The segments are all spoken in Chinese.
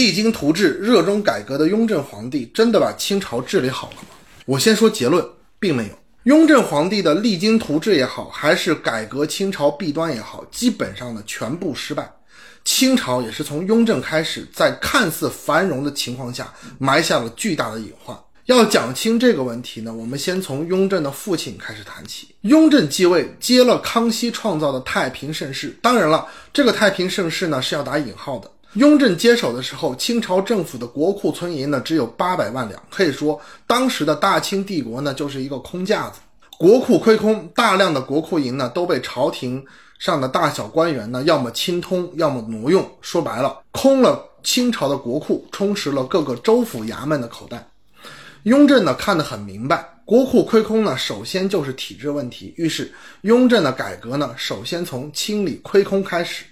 励精图治、热衷改革的雍正皇帝真的把清朝治理好了吗？我先说结论，并没有。雍正皇帝的励精图治也好，还是改革清朝弊端也好，基本上呢全部失败。清朝也是从雍正开始，在看似繁荣的情况下，埋下了巨大的隐患。要讲清这个问题呢，我们先从雍正的父亲开始谈起。雍正继位，接了康熙创造的太平盛世。当然了，这个太平盛世呢是要打引号的。雍正接手的时候，清朝政府的国库存银呢只有八百万两，可以说当时的大清帝国呢就是一个空架子，国库亏空，大量的国库银呢都被朝廷上的大小官员呢要么清通，要么挪用，说白了，空了清朝的国库，充实了各个州府衙门的口袋。雍正呢看得很明白，国库亏空呢首先就是体制问题，于是雍正的改革呢首先从清理亏空开始。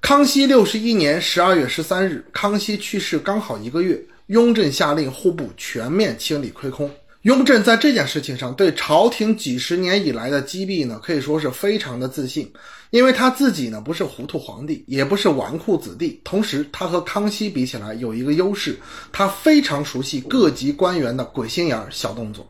康熙六十一年十二月十三日，康熙去世刚好一个月，雍正下令户部全面清理亏空。雍正在这件事情上对朝廷几十年以来的积弊呢，可以说是非常的自信，因为他自己呢不是糊涂皇帝，也不是纨绔子弟，同时他和康熙比起来有一个优势，他非常熟悉各级官员的鬼心眼小动作。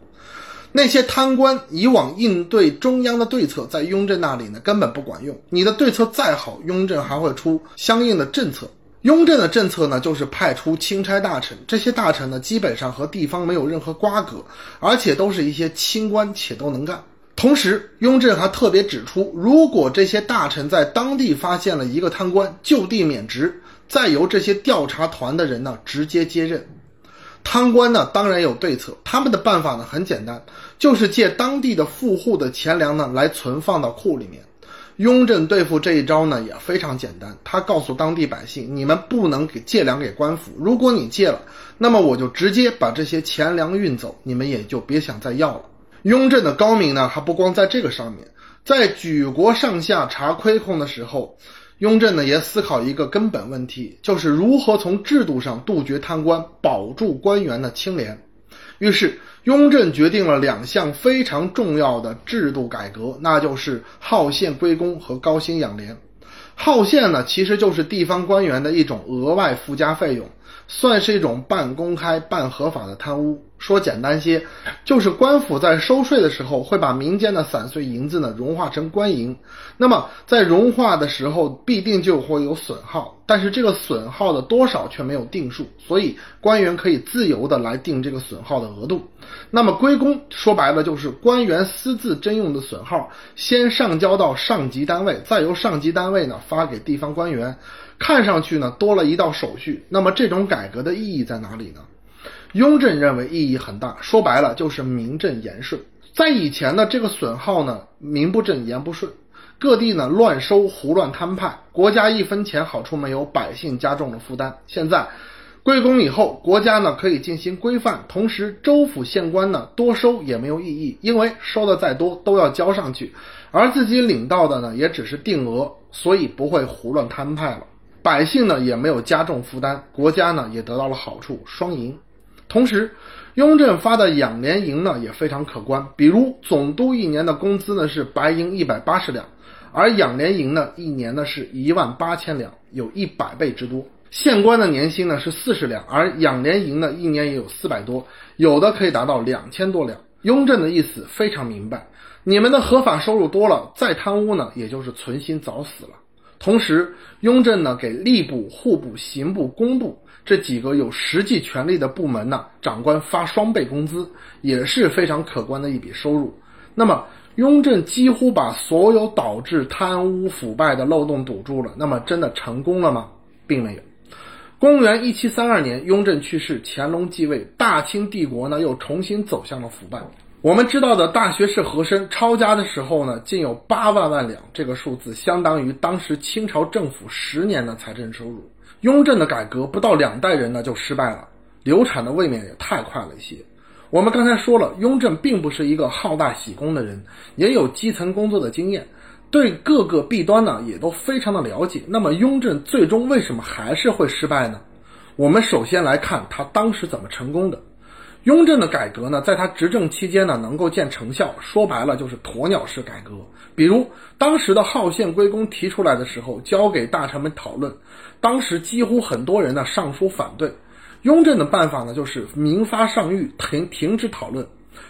那些贪官以往应对中央的对策，在雍正那里呢根本不管用。你的对策再好，雍正还会出相应的政策。雍正的政策呢，就是派出钦差大臣，这些大臣呢基本上和地方没有任何瓜葛，而且都是一些清官，且都能干。同时，雍正还特别指出，如果这些大臣在当地发现了一个贪官，就地免职，再由这些调查团的人呢直接接任。贪官呢，当然有对策。他们的办法呢，很简单，就是借当地的富户的钱粮呢，来存放到库里面。雍正对付这一招呢，也非常简单。他告诉当地百姓，你们不能给借粮给官府。如果你借了，那么我就直接把这些钱粮运走，你们也就别想再要了。雍正的高明呢，还不光在这个上面，在举国上下查亏空的时候。雍正呢也思考一个根本问题，就是如何从制度上杜绝贪官，保住官员的清廉。于是，雍正决定了两项非常重要的制度改革，那就是号县归公和高薪养廉。号县呢，其实就是地方官员的一种额外附加费用。算是一种半公开、半合法的贪污。说简单些，就是官府在收税的时候，会把民间的散碎银子呢融化成官银。那么在融化的时候，必定就会有损耗，但是这个损耗的多少却没有定数，所以官员可以自由的来定这个损耗的额度。那么归公说白了就是官员私自征用的损耗，先上交到上级单位，再由上级单位呢发给地方官员。看上去呢多了一道手续，那么这种改革的意义在哪里呢？雍正认为意义很大，说白了就是名正言顺。在以前呢，这个损耗呢名不正言不顺，各地呢乱收胡乱摊派，国家一分钱好处没有，百姓加重了负担。现在归公以后，国家呢可以进行规范，同时州府县官呢多收也没有意义，因为收的再多都要交上去，而自己领到的呢也只是定额，所以不会胡乱摊派了。百姓呢也没有加重负担，国家呢也得到了好处，双赢。同时，雍正发的养廉银呢也非常可观，比如总督一年的工资呢是白银一百八十两，而养廉银呢一年呢是一万八千两，有一百倍之多。县官的年薪呢是四十两，而养廉银呢一年也有四百多，有的可以达到两千多两。雍正的意思非常明白，你们的合法收入多了，再贪污呢也就是存心早死了。同时，雍正呢给吏部、户部、刑部、工部这几个有实际权力的部门呢长官发双倍工资，也是非常可观的一笔收入。那么，雍正几乎把所有导致贪污腐败的漏洞堵住了。那么，真的成功了吗？并没有。公元一七三二年，雍正去世，乾隆继位，大清帝国呢又重新走向了腐败。我们知道的大学士和珅抄家的时候呢，竟有八万万两，这个数字相当于当时清朝政府十年的财政收入。雍正的改革不到两代人呢就失败了，流产的未免也太快了一些。我们刚才说了，雍正并不是一个好大喜功的人，也有基层工作的经验，对各个弊端呢也都非常的了解。那么雍正最终为什么还是会失败呢？我们首先来看他当时怎么成功的。雍正的改革呢，在他执政期间呢，能够见成效，说白了就是鸵鸟式改革。比如当时的号县归公提出来的时候，交给大臣们讨论，当时几乎很多人呢上书反对。雍正的办法呢，就是明发上谕，停停止讨论，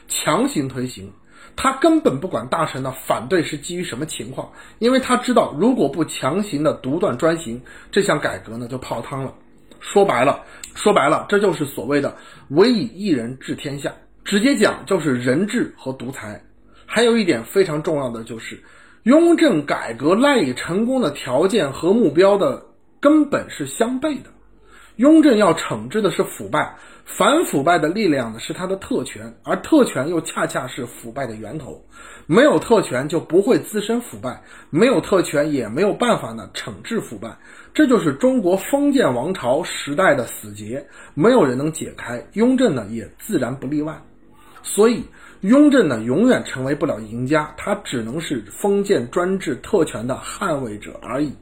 强行推行。他根本不管大臣的反对是基于什么情况，因为他知道，如果不强行的独断专行，这项改革呢就泡汤了。说白了，说白了，这就是所谓的“唯以一人治天下”，直接讲就是人治和独裁。还有一点非常重要的就是，雍正改革赖以成功的条件和目标的根本是相悖的。雍正要惩治的是腐败，反腐败的力量呢是他的特权，而特权又恰恰是腐败的源头。没有特权就不会滋生腐败，没有特权也没有办法呢惩治腐败。这就是中国封建王朝时代的死结，没有人能解开。雍正呢也自然不例外。所以，雍正呢永远成为不了赢家，他只能是封建专制特权的捍卫者而已。